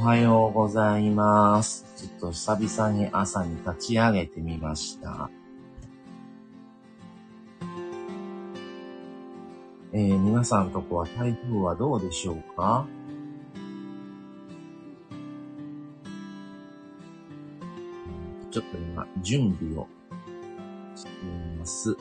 おはようございます。ちょっと久々に朝に立ち上げてみました。えー、皆さんとこは台風はどうでしょうか？ちょっと今、準備をしています。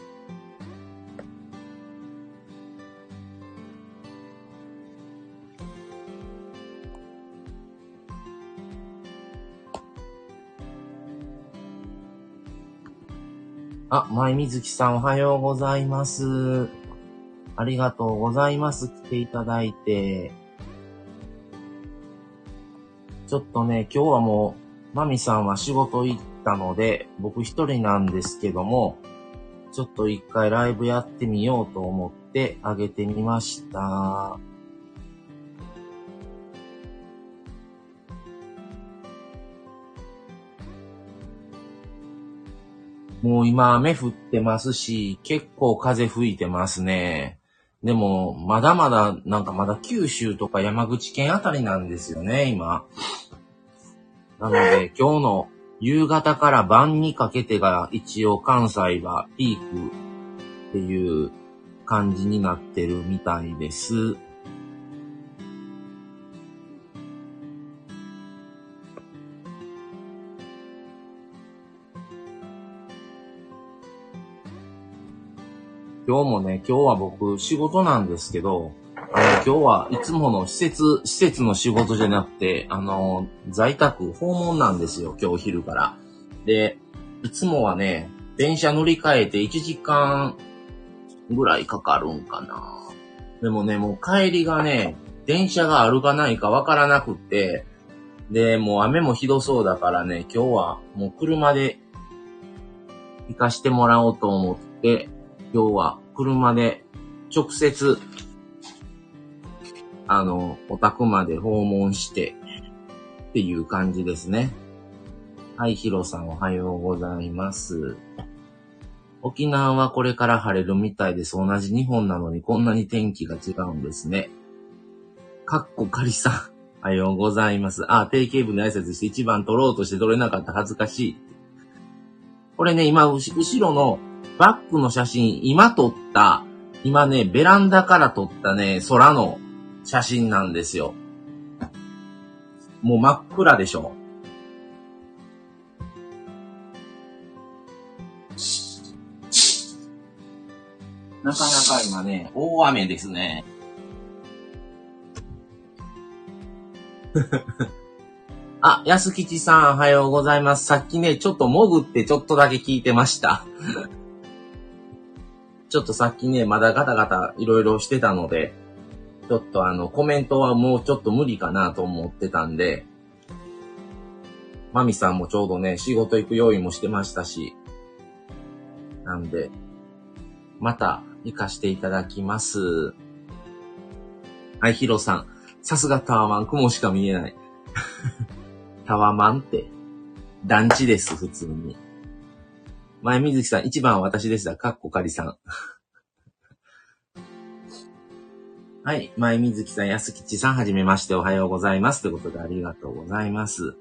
あ、前水木さんおはようございます。ありがとうございます。来ていただいて。ちょっとね、今日はもう、マミさんは仕事行ったので、僕一人なんですけども、ちょっと一回ライブやってみようと思ってあげてみました。もう今雨降ってますし、結構風吹いてますね。でも、まだまだ、なんかまだ九州とか山口県あたりなんですよね、今。なので、今日の夕方から晩にかけてが一応関西はピークっていう感じになってるみたいです。今日もね、今日は僕仕事なんですけど、あの、今日はいつもの施設、施設の仕事じゃなくて、あの、在宅訪問なんですよ、今日昼から。で、いつもはね、電車乗り換えて1時間ぐらいかかるんかな。でもね、もう帰りがね、電車があるかないかわからなくって、で、もう雨もひどそうだからね、今日はもう車で行かしてもらおうと思って、今日は車で直接、あの、お宅まで訪問してっていう感じですね。はい、ヒロさんおはようございます。沖縄はこれから晴れるみたいです。同じ日本なのにこんなに天気が違うんですね。かっこかりさん、おはようございます。あ、定型文の挨拶して一番取ろうとして取れなかった恥ずかしい。これね、今、後ろのバックの写真、今撮った、今ね、ベランダから撮ったね、空の写真なんですよ。もう真っ暗でしょ。なかなか今ね、大雨ですね。あ、安吉さん、おはようございます。さっきね、ちょっと潜ってちょっとだけ聞いてました。ちょっとさっきね、まだガタガタいろいろしてたので、ちょっとあの、コメントはもうちょっと無理かなと思ってたんで、マミさんもちょうどね、仕事行く用意もしてましたし、なんで、また行かしていただきます。はい、ヒロさん。さすがタワマン、雲しか見えない。タワマンって、団地です、普通に。前水木さん、一番は私でした。かっこかりさん。はい。前水木さん、安吉さん、はじめまして、おはようございます。ということで、ありがとうございます。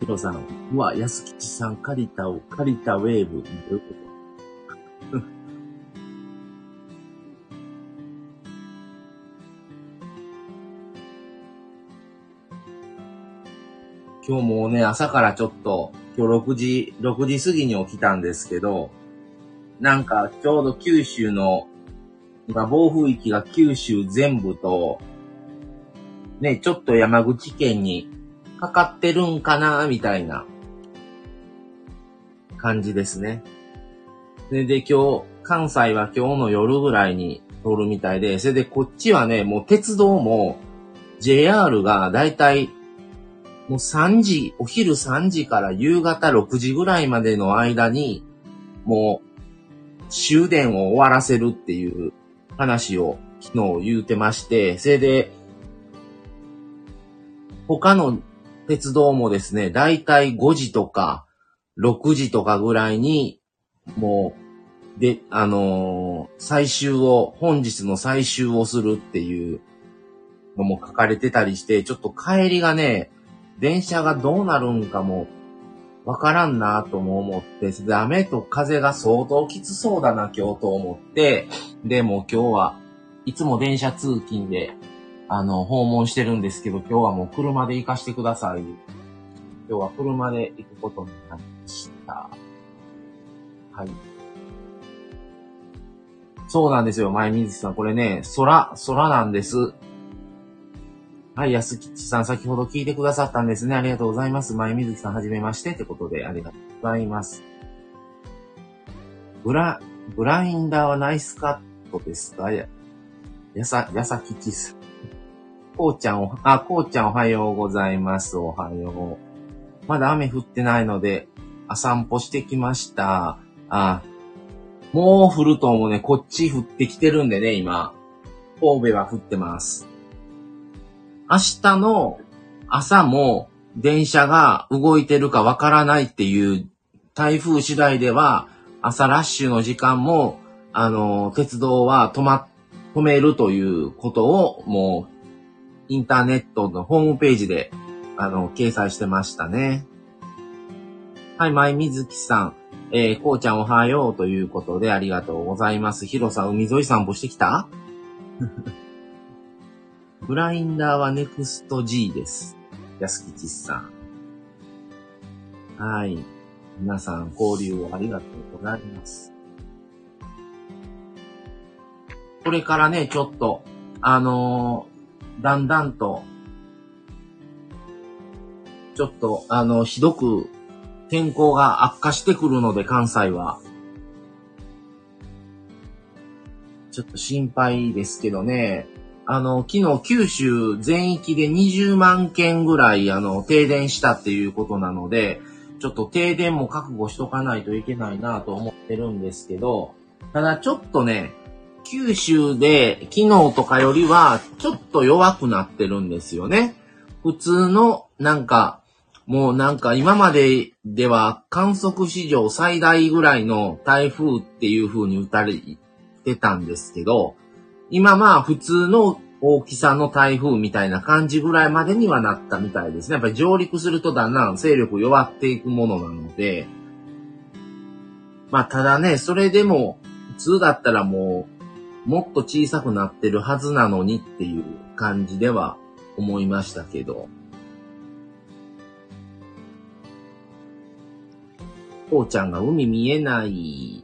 ヒロさん、うわ、安吉さん、借りたを、借りたウェーブ。どういうこと今日もね、朝からちょっと、今日6時、6時過ぎに起きたんですけど、なんかちょうど九州の、今暴風域が九州全部と、ね、ちょっと山口県にかかってるんかな、みたいな感じですね。それで今日、関西は今日の夜ぐらいに通るみたいで、それでこっちはね、もう鉄道も JR がだいたいもう3時、お昼3時から夕方6時ぐらいまでの間に、もう終電を終わらせるっていう話を昨日言うてまして、それで、他の鉄道もですね、だいたい5時とか6時とかぐらいに、もう、で、あのー最終を、本日の最終をするっていうのも書かれてたりして、ちょっと帰りがね、電車がどうなるんかもわからんなとも思って、で雨と風が相当きつそうだな今日と思って、でも今日はいつも電車通勤で、あの、訪問してるんですけど、今日はもう車で行かしてください。今日は車で行くことになりました。はい。そうなんですよ、前水さん。これね、空、空なんです。はい、安吉さん、先ほど聞いてくださったんですね。ありがとうございます。前水木さん、はじめまして。ってことで、ありがとうございます。ブラ、ブラインダーはナイスカットですか？や、やさ、やさきちさん。こうちゃんお、あ、こうちゃんおはようございます。おはよう。まだ雨降ってないので、あ散歩してきました。あ、もう降ると思うね。こっち降ってきてるんでね、今。神戸は降ってます。明日の朝も電車が動いてるかわからないっていう台風次第では朝ラッシュの時間もあの鉄道は止ま、止めるということをもうインターネットのホームページであの掲載してましたね。はい、前水木さん。えー、こうちゃんおはようということでありがとうございます。ヒロさ、海沿い散歩してきた？ブラインダーはネクスト G です。安吉さん。はい。皆さん、交流をありがとうございます。これからね、ちょっと、あのーだんだんと、ちょっと、あの、ひどく天候が悪化してくるので、関西は。ちょっと心配ですけどね。あの、昨日九州全域で20万件ぐらい、あの、停電したっていうことなので、ちょっと停電も覚悟しとかないといけないなと思ってるんですけど、ただちょっとね、九州で昨日とかよりはちょっと弱くなってるんですよね。普通のなんか、もうなんか今まででは観測史上最大ぐらいの台風っていう風に打たれてたんですけど、今まあ普通の大きさの台風みたいな感じぐらいまでにはなったみたいですね。やっぱり上陸するとだんだん勢力弱っていくものなので、まあただね、それでも普通だったらもうもっと小さくなってるはずなのにっていう感じでは思いましたけど。こうちゃんが海見えない。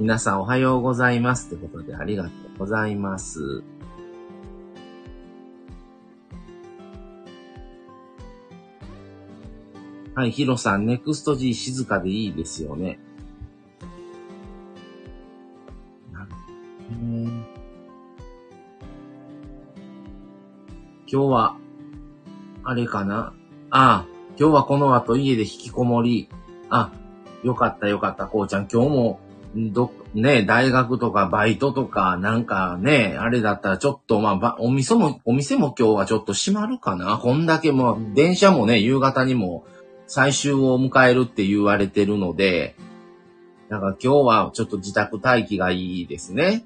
皆さんおはようございますってことでありがとうございます。はい、ヒロさん、ネクスト G 静かでいいですよね。なるほどね今日は、あれかな？ああ、今日はこの後家で引きこもり。あ、よかったよかった、こうちゃん。今日も、ど、ね、大学とかバイトとか、なんかね、あれだったらちょっと、まあ、ばお店も、お店も今日はちょっと閉まるかなこんだけもう、電車もね、夕方にも最終を迎えるって言われてるので、なんか今日はちょっと自宅待機がいいですね。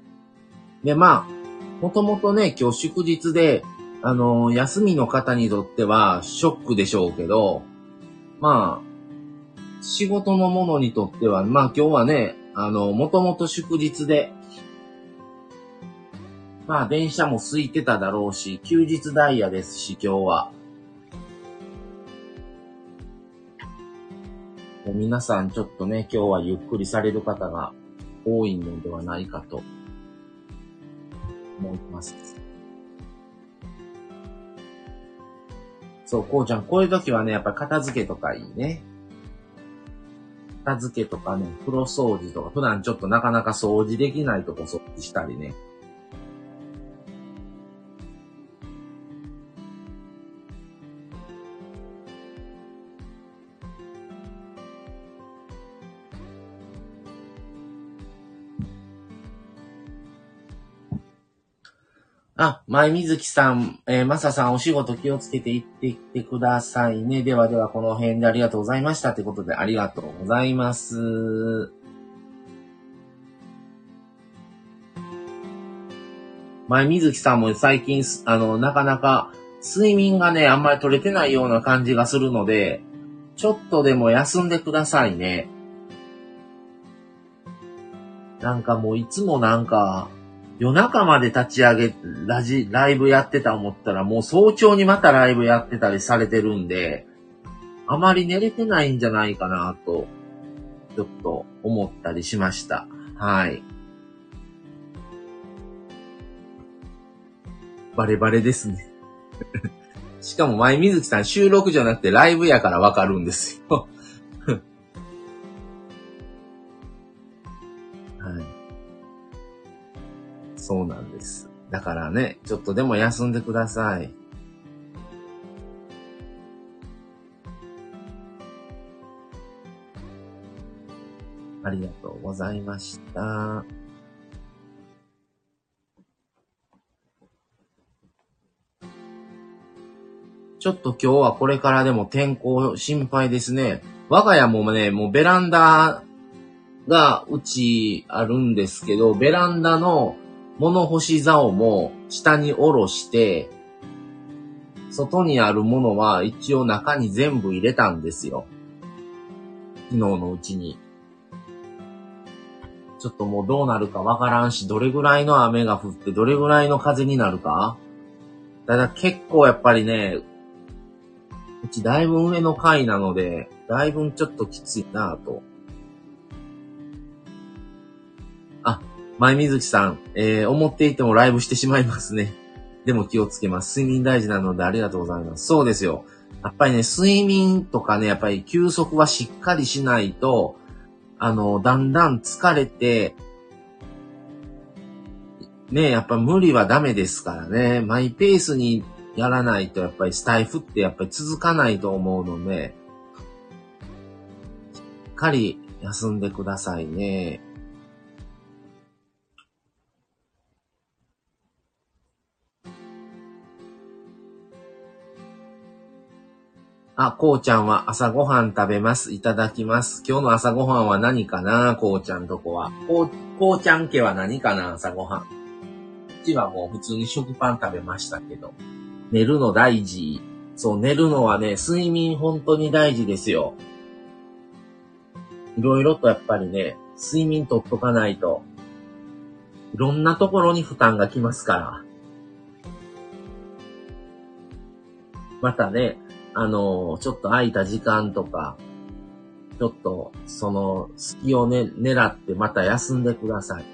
で、まあ、もともとね、今日祝日で、あの、休みの方にとってはショックでしょうけど、まあ、仕事のものにとっては、まあ今日はね、あの、もともと祝日で、まあ電車も空いてただろうし、休日ダイヤですし、今日は。皆さんちょっとね、今日はゆっくりされる方が多いのではないかと思います。そう、こうちゃん、こういう時はね、やっぱ片付けとかいいね。片付けとかね、風呂掃除とか、普段ちょっとなかなか掃除できないとこ掃除したりね。あ、前水木さん、えー、まささんお仕事気をつけて行ってきてくださいね。ではではこの辺でありがとうございました。ということでありがとうございます。前水木さんも最近、あの、なかなか睡眠がね、あんまり取れてないような感じがするので、ちょっとでも休んでくださいね。なんかもういつもなんか、夜中まで立ち上げ、ラジ、ライブやってた思ったら、もう早朝にまたライブやってたりされてるんで、あまり寝れてないんじゃないかなと、ちょっと思ったりしました。はい。バレバレですね。しかも前水木さん収録じゃなくてライブやからわかるんですよ。そうなんです。だからね、ちょっとでも休んでください。ありがとうございました。ちょっと今日はこれからでも天候心配ですね。我が家もね、もうベランダがうちあるんですけど、ベランダの物干し竿も下に下ろして、外にあるものは一応中に全部入れたんですよ。昨日のうちに。ちょっともうどうなるかわからんし、どれぐらいの雨が降ってどれぐらいの風になるか。ただ結構やっぱりね、うちだいぶ上の階なので、だいぶちょっときついなぁと。前水木さん、えー、思っていてもライブしてしまいますね。でも気をつけます。睡眠大事なのでありがとうございます。そうですよ。やっぱりね、睡眠とかね、やっぱり休息はしっかりしないと、あの、だんだん疲れて、ね、やっぱ無理はダメですからね。マイペースにやらないと、やっぱりスタイフってやっぱり続かないと思うので、しっかり休んでくださいね。あ、こうちゃんは朝ごはん食べます。いただきます。今日の朝ごはんは何かな？こうちゃんとこは。こう、こうちゃん家は何かな？朝ごはん。うちはもう普通に食パン食べましたけど。寝るの大事。そう、寝るのはね、睡眠本当に大事ですよ。いろいろとやっぱりね、睡眠とっとかないと、いろんなところに負担がきますから。またね、あの、ちょっと空いた時間とか、ちょっと、その、隙をね、狙ってまた休んでください。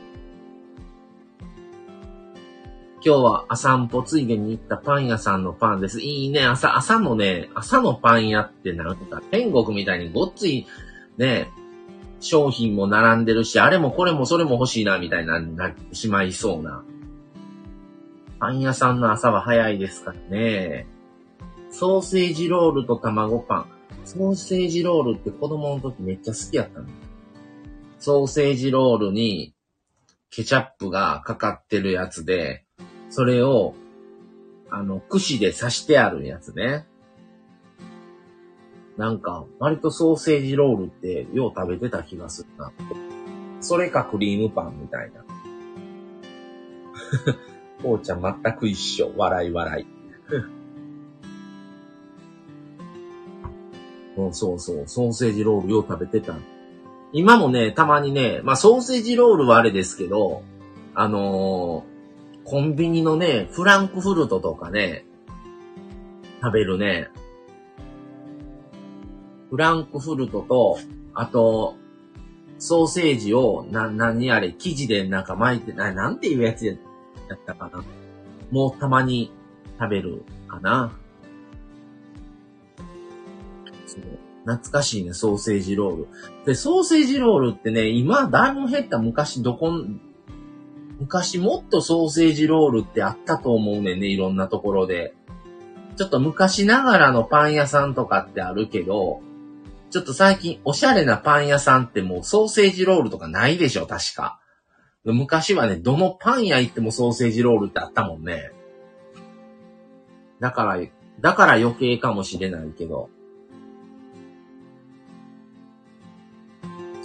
今日は朝散歩ついでに行ったパン屋さんのパンです。いいね。朝、朝のね、朝のパン屋ってなんか天国みたいにごっついね、商品も並んでるし、あれもこれもそれも欲しいな、みたいな、なってしまいそうな。パン屋さんの朝は早いですからね。ソーセージロールと卵パン。ソーセージロールって子供の時めっちゃ好きやったの。ソーセージロールにケチャップがかかってるやつで、それを、あの、串で刺してあるやつね。なんか、割とソーセージロールってよう食べてた気がするな。それかクリームパンみたいな。こうちゃん全く一緒。笑い笑い。うそうそう、ソーセージロールよう食べてた。今もね、たまにね、まあソーセージロールはあれですけど、あのーコンビニのね、フランクフルトとかね、食べるね。フランクフルトと、あと、ソーセージを、な、何あれ、生地でなんか巻いて、な、なんていうやつやったかな。もうたまに食べるかな。懐かしいね、ソーセージロール。で、ソーセージロールってね、今、だいぶ減った昔、どこ、昔もっとソーセージロールってあったと思うねんね、いろんなところで。ちょっと昔ながらのパン屋さんとかってあるけど、ちょっと最近おしゃれなパン屋さんってもうソーセージロールとかないでしょ、確か。昔はね、どのパン屋行ってもソーセージロールってあったもんね。だから、だから余計かもしれないけど。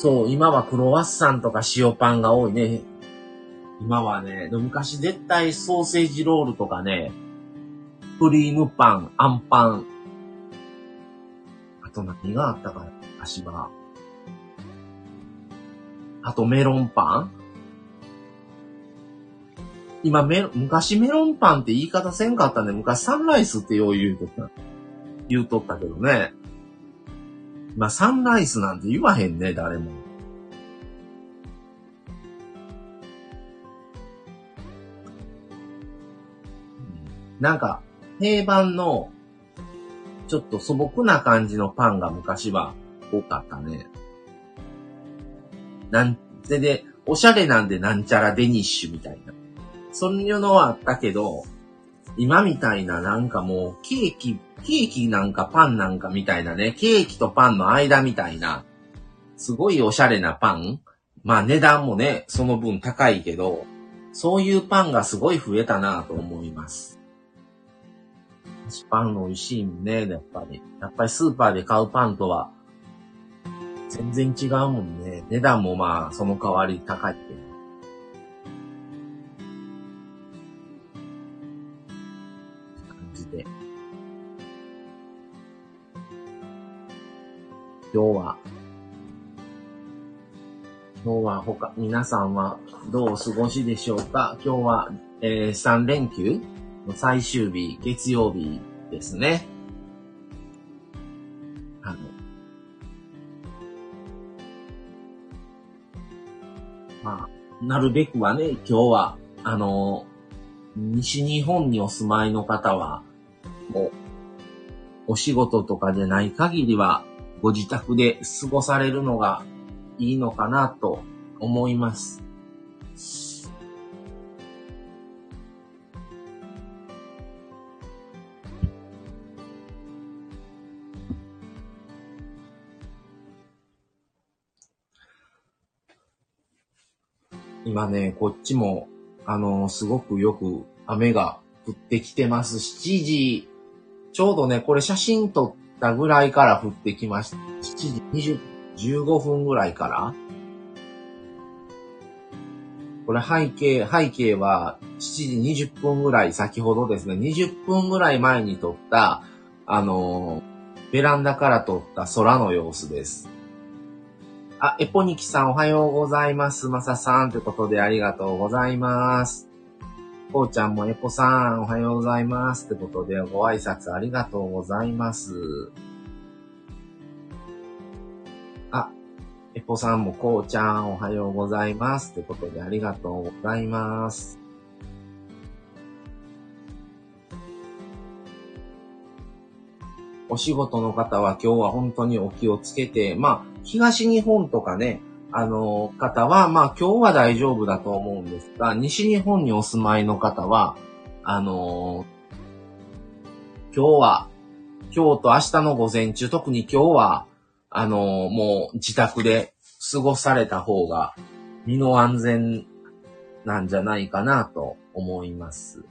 そう、今はクロワッサンとか塩パンが多いね。今はね、昔絶対ソーセージロールとかね、クリームパン、アンパン、あと何があったかな、昔は。あとメロンパン今メ昔メロンパンって言い方せんかったね。昔サンライスってよう言うとった。言うとったけどね。まあ、サンライスなんて言わへんね、誰も。なんか、定番の、ちょっと素朴な感じのパンが昔は多かったね。なんでで、おしゃれなんでなんちゃらデニッシュみたいな。そういうのはあったけど、今みたいななんかもうケーキ、ケーキなんかパンなんかみたいなね、ケーキとパンの間みたいな、すごいおしゃれなパンまあ値段もね、その分高いけど、そういうパンがすごい増えたなと思います。パン美味しいもんね、やっぱり。やっぱりスーパーで買うパンとは、全然違うもんね。値段もまあ、その代わり高いけど。今日は、今日は他、皆さんはどうお過ごしでしょうか？今日は、えー、3連休の最終日、月曜日ですね。あの、まあ、なるべくはね、今日は、あの、西日本にお住まいの方は、もう、お仕事とかでない限りは、ご自宅で過ごされるのがいいのかなと思います。今ね、こっちも、あのすごくよく雨が降ってきてます。7時、ちょうどね、これ写真撮ったぐらいから降ってきました。7時20、15分ぐらいからこれ背景、背景は7時20分ぐらい先ほどですね、20分ぐらい前に撮った、あのー、ベランダから撮った空の様子です。あ、エポニキさんおはようございます。マサさんということでありがとうございます。こうちゃんもエポさん、おはようございます。ってことで、ご挨拶ありがとうございます。あ、エポさんもこうちゃん、おはようございます。ってことで、ありがとうございます。お仕事の方は今日は本当にお気をつけて、まあ、東日本とかね、あの、方は、まあ今日は大丈夫だと思うんですが、西日本にお住まいの方は、あの今日は、今日と明日の午前中、特に今日は、あのもう自宅で過ごされた方が身の安全なんじゃないかなと思います。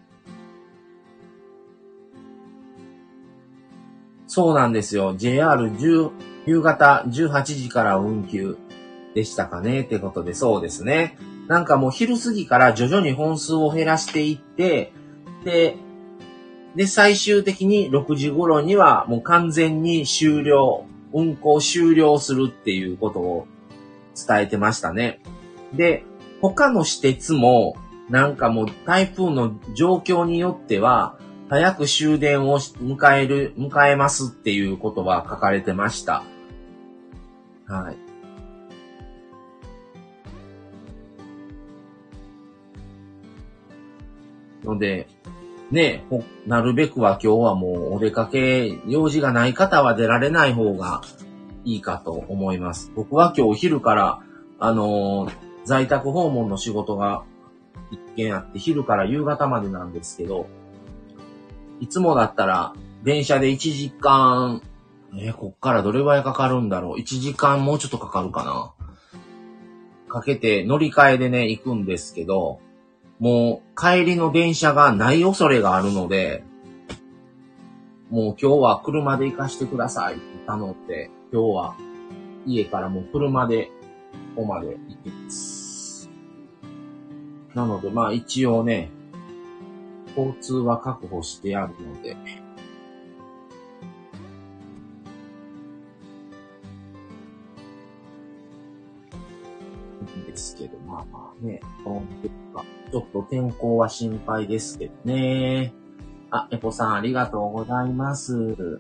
そうなんですよ。JR10、夕方18時から運休。でしたかねってことで、そうですね。なんかもう昼過ぎから徐々に本数を減らしていって、で、で、最終的に6時頃にはもう完全に終了、運行終了するっていうことを伝えてましたね。で、他の私鉄も、なんかもう台風の状況によっては、早く終電を迎える、迎えますっていうことは書かれてました。はい。ので、ね、なるべくは今日はもうお出かけ、用事がない方は出られない方がいいかと思います。僕は今日お昼から、あのー、在宅訪問の仕事が一件あって、昼から夕方までなんですけど、いつもだったら、電車で1時間、えー、こっからどれぐらいかかるんだろう ?1 時間もうちょっとかかるかなかけて乗り換えでね、行くんですけど、もう帰りの電車がない恐れがあるので、もう今日は車で行かしてくださいって頼んで、今日は家からもう車でここまで行きます。なので、まあ一応ね、交通は確保してあるので、ですけど、まあまあね、どんどんかちょっと天候は心配ですけどね。あ、エポさんありがとうございます。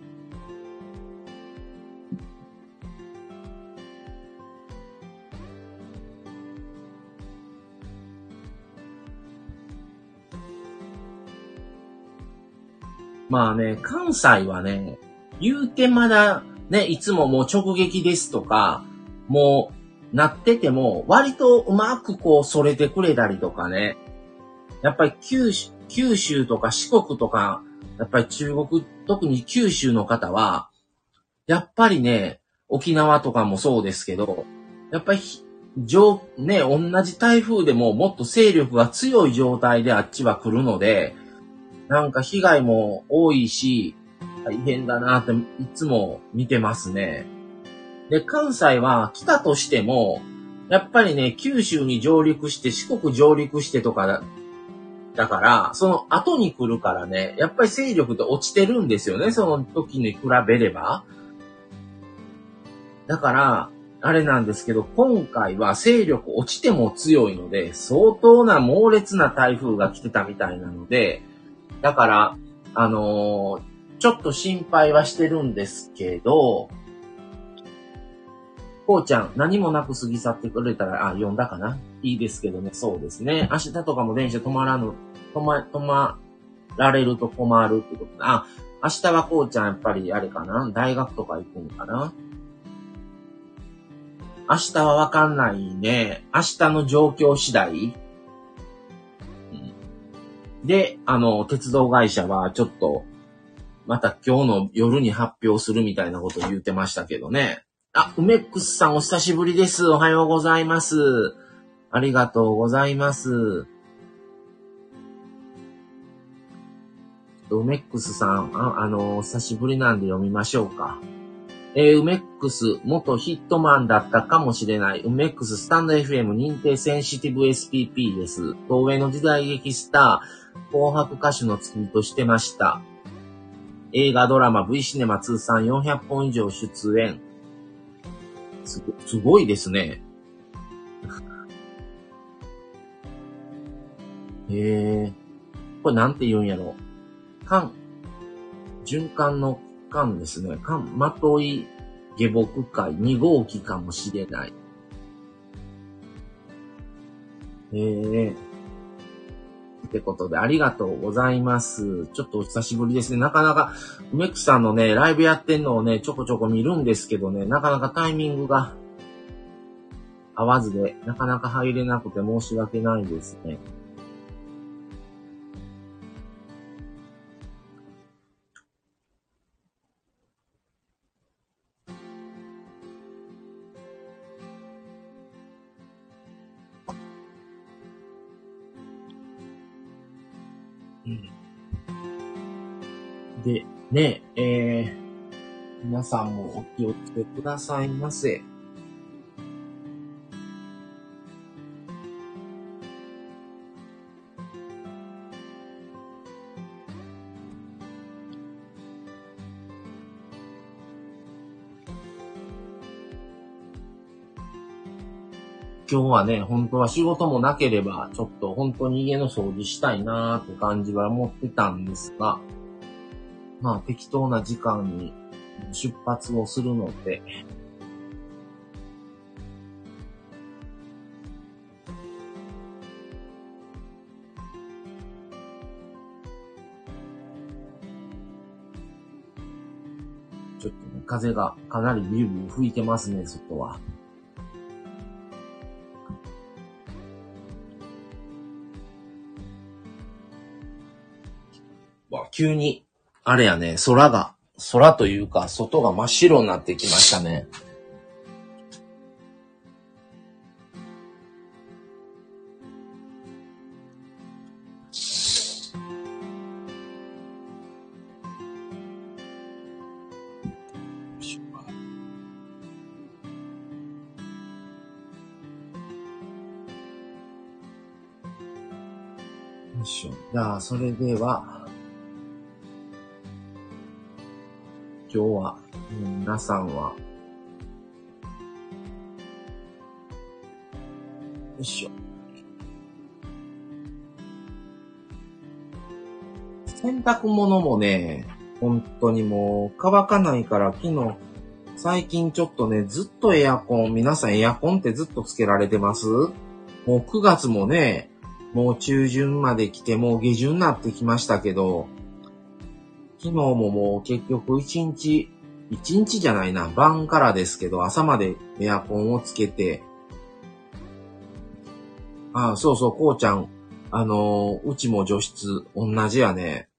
まあね、関西はね、言うてまだね、いつももう直撃ですとか、もうなってても、割とうまくこうそれてくれたりとかね。やっぱり九州、九州とか四国とか、やっぱり中国、特に九州の方は、やっぱりね、沖縄とかもそうですけど、やっぱり、上、ね、同じ台風でももっと勢力が強い状態であっちは来るので、なんか被害も多いし、大変だなっていつも見てますね。で、関西は来たとしても、やっぱりね、九州に上陸して、四国上陸してとかだ、だから、その後に来るからね、やっぱり勢力って落ちてるんですよね、その時に比べれば。だから、あれなんですけど、今回は勢力落ちても強いので、相当な猛烈な台風が来てたみたいなので、だから、あのー、ちょっと心配はしてるんですけど、こうちゃん、何もなく過ぎ去ってくれたら、あ、読んだかな？いいですけどね、そうですね。明日とかも電車止まらぬ、止ま、止まられると困るってことあ、明日はこうちゃんやっぱりあれかな？大学とか行くのかな？明日はわかんないね。明日の状況次第。うん。で、あの、鉄道会社はちょっと、また今日の夜に発表するみたいなこと言ってましたけどね。あ、梅ックスさんお久しぶりです。おはようございます。ありがとうございます。梅ックスさん、あ、あの、お久しぶりなんで読みましょうか。えー、ウメックス、元ヒットマンだったかもしれない、ウメックススタンド FM 認定センシティブ SPP です。東映の時代劇スター、紅白歌手の月としてました。映画、ドラマ、V シネマ通算400本以上出演。すご、すごいですね。へえ。これなんて言うんやろ。間、循環の間ですね。間、まとい下僕会二号機かもしれない。ええってことで、ありがとうございます。ちょっとお久しぶりですね。なかなか、梅木さんのね、ライブやってんのをね、ちょこちょこ見るんですけどね、なかなかタイミングが合わずで、なかなか入れなくて申し訳ないですね。ね、えー、皆さんもお気をつけくださいませ。今日はね、本当は仕事もなければ、ちょっと本当に家の掃除したいなーって感じは思ってたんですが、まあ適当な時間に出発をするので、ちょっとね、風がかなりビュービュー吹いてますね、外は。わ、急にあれやね、空が、空というか、外が真っ白になってきましたね。よいしょ。じゃあ、それでは、今日は、皆さんは、よいしょ。洗濯物もね、本当にもう乾かないから昨日、最近ちょっとね、ずっとエアコン、皆さんエアコンってずっとつけられてます？もう9月もね、もう中旬まで来て、もう下旬になってきましたけど、昨日ももう結局1日、1日じゃないな、晩からですけど、朝までエアコンをつけて、ああ、そうそう、こうちゃん、あのうちも除湿、同じやね。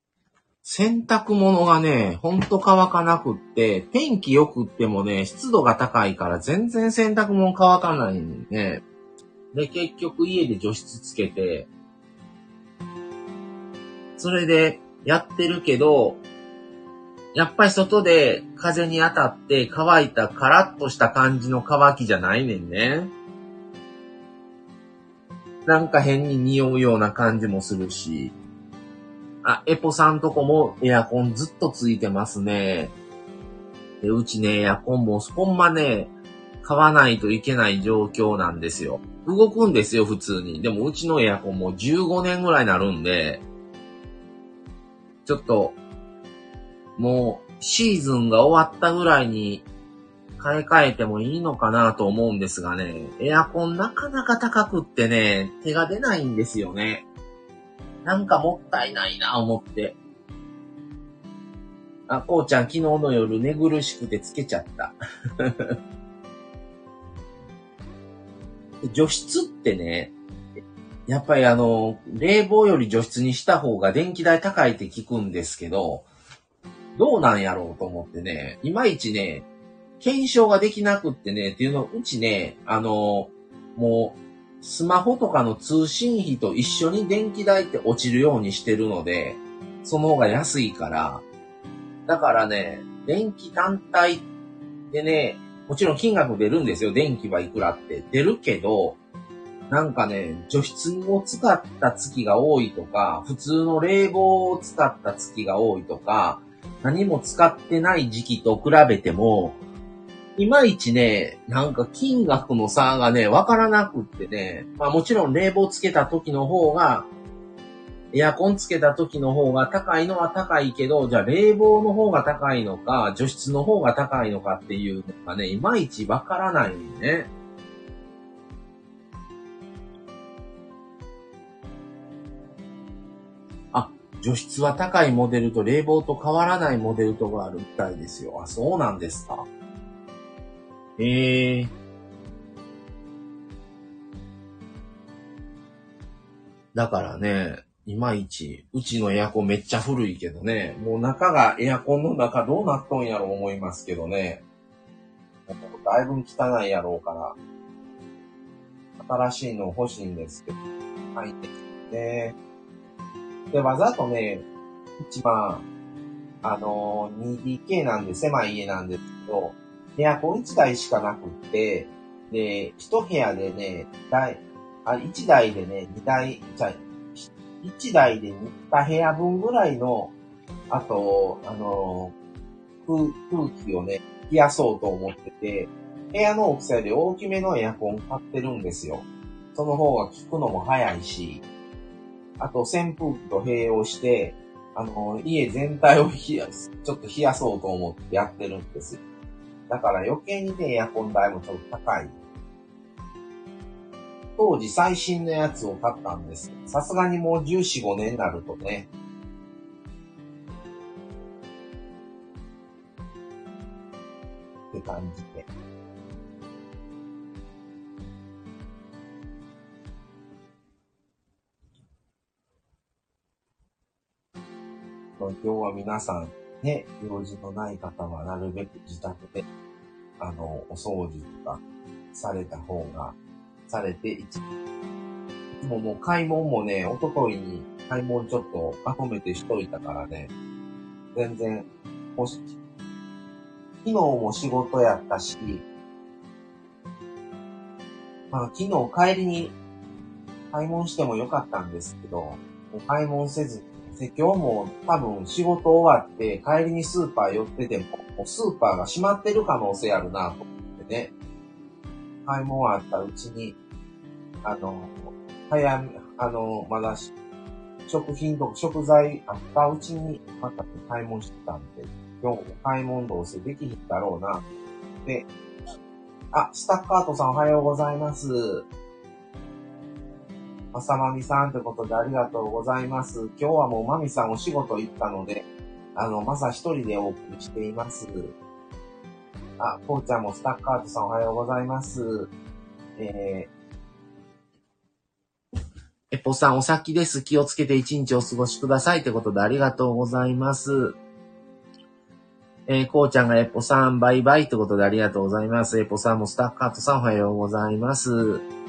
洗濯物がね、ほんと乾かなくって、天気良くってもね、湿度が高いから全然洗濯物乾かないんでね。で、結局家で除湿つけて、それでやってるけど、やっぱり外で風に当たって乾いたカラッとした感じの乾きじゃないねんね。なんか変に匂うような感じもするし。あ、エポさんとこもエアコンずっとついてますね。でうちね、エアコンもほんまね、買わないといけない状況なんですよ。動くんですよ、普通に。でもうちのエアコンも15年ぐらいになるんで、ちょっと、もうシーズンが終わったぐらいに買い替えてもいいのかなと思うんですがね、エアコンなかなか高くってね、手が出ないんですよね。なんかもったいないな思って。あ、こうちゃん昨日の夜寝苦しくてつけちゃった。除湿ってね、やっぱりあの、冷房より除湿にした方が電気代高いって聞くんですけど、どうなんやろうと思ってね、いまいちね、検証ができなくってね、っていうの、うちね、あの、もう、スマホとかの通信費と一緒に電気代って落ちるようにしてるので、その方が安いから。だからね、電気単体でね、もちろん金額出るんですよ。電気はいくらって。出るけど、なんかね、除湿を使った月が多いとか、普通の冷房を使った月が多いとか、何も使ってない時期と比べても、いまいちね、なんか金額の差がね、わからなくってね、まあもちろん冷房つけた時の方が、エアコンつけた時の方が高いのは高いけど、じゃあ冷房の方が高いのか、除湿の方が高いのかっていうのがね、いまいちわからないね。除湿は高いモデルと冷房と変わらないモデルとかあるみたいですよ。あ、そうなんですか。ええー。だからね、いまいち、うちのエアコンめっちゃ古いけどね、もう中が、エアコンの中どうなっとんやろ思いますけどね。だいぶ汚いやろうから、新しいの欲しいんですけど、入ってきてね。で、わざとね、一番、あのー、2DK なんで狭い家なんですけど、エアコン1台しかなくって、で、1部屋でね、台、あ、1台でね、2台、じゃ1台で2部屋分ぐらいの、あと、あの、空、空気をね、冷やそうと思ってて、部屋の大きさより大きめのエアコン買ってるんですよ。その方が効くのも早いし、あと扇風機と併用して、あの、家全体を冷やす、ちょっと冷やそうと思ってやってるんです。だから余計にね、エアコン代もちょっと高い。当時最新のやつを買ったんです。さすがにもう14、5年になるとね。って感じで。今日は皆さん、ね、用事のない方はなるべく自宅で、あの、お掃除とかされた方が、されて、いつももう買い物もね、おとといに買い物ちょっとまとめてしといたからね、全然、欲し、昨日も仕事やったし、まあ昨日帰りに買い物してもよかったんですけど、お買い物せずに、今日も多分仕事終わって帰りにスーパー寄ってても、スーパーが閉まってる可能性あるなと思ってね。買い物あったうちに、あの、早め、あの、まだ食品とか食材あったうちに、また買い物してたんで、今日お買い物どうせできひんだろうな。で、あ、スタッカートさんおはようございます。まさまみさんってことでありがとうございます。今日はもうまみさんお仕事行ったので、あの、まさ一人でお送りしています。あ、こうちゃんもスタッカートさんおはようございます。えー、えぽさんお先です。気をつけて一日お過ごしくださいってことでありがとうございます。えー、こうちゃんがエポさんバイバイってことでありがとうございます。エポさんもスタッカートさんおはようございます。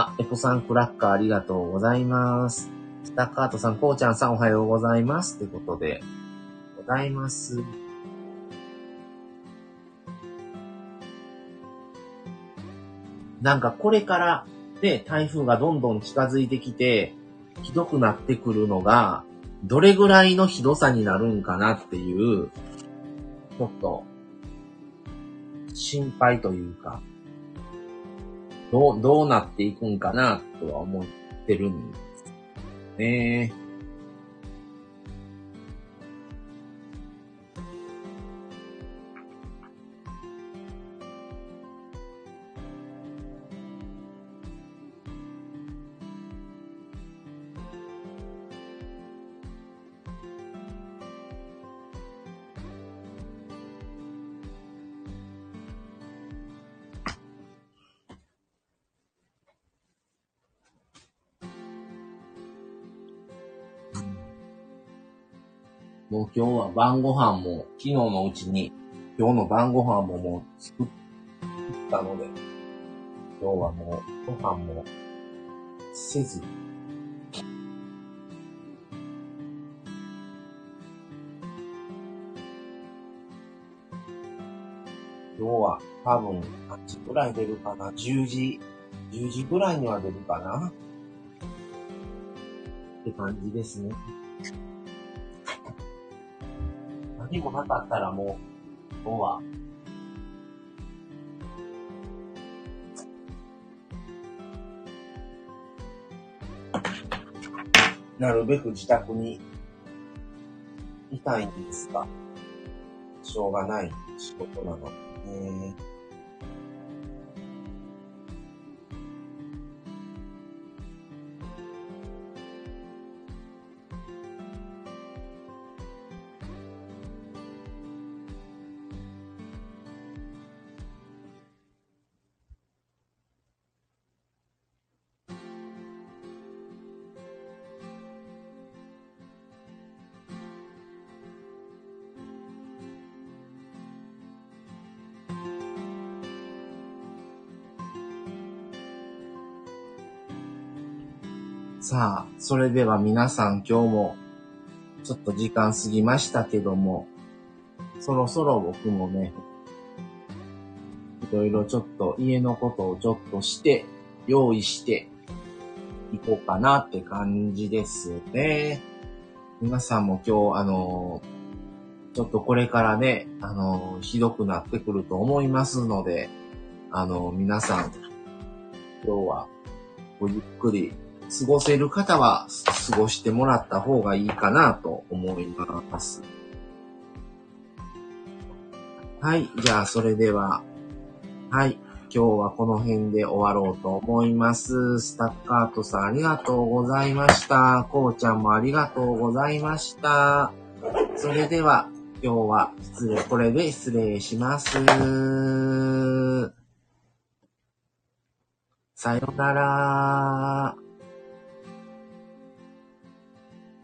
あ、エポさんクラッカーありがとうございます。スタッカートさん、こうちゃんさんおはようございます。ってことで、ございます。なんかこれからね、台風がどんどん近づいてきて、ひどくなってくるのが、どれぐらいのひどさになるんかなっていう、ちょっと、心配というか、どう、どうなっていくんかなとは思ってるんですね。今日は晩ご飯も、昨日のうちに、今日の晩ご飯ももう作ったので、今日はもうご飯もせず、今日は多分8時ぐらい出るかな ?10 時、10時ぐらいには出るかな？って感じですね。何もなかったらもう、今日は、なるべく自宅にいたいんですが、しょうがない仕事なので、ね。さあ、それでは皆さん今日もちょっと時間過ぎましたけども、そろそろ僕もね、いろいろちょっと家のことをちょっとして、用意していこうかなって感じですね。皆さんも今日、あの、ちょっとこれからね、あの、ひどくなってくると思いますので、あの、皆さん、今日はごゆっくり過ごせる方は過ごしてもらった方がいいかなと思います。はい。じゃあ、それでは、はい。今日はこの辺で終わろうと思います。スタッカートさんありがとうございました。こうちゃんもありがとうございました。それでは、今日は失礼、これで失礼します。さよなら。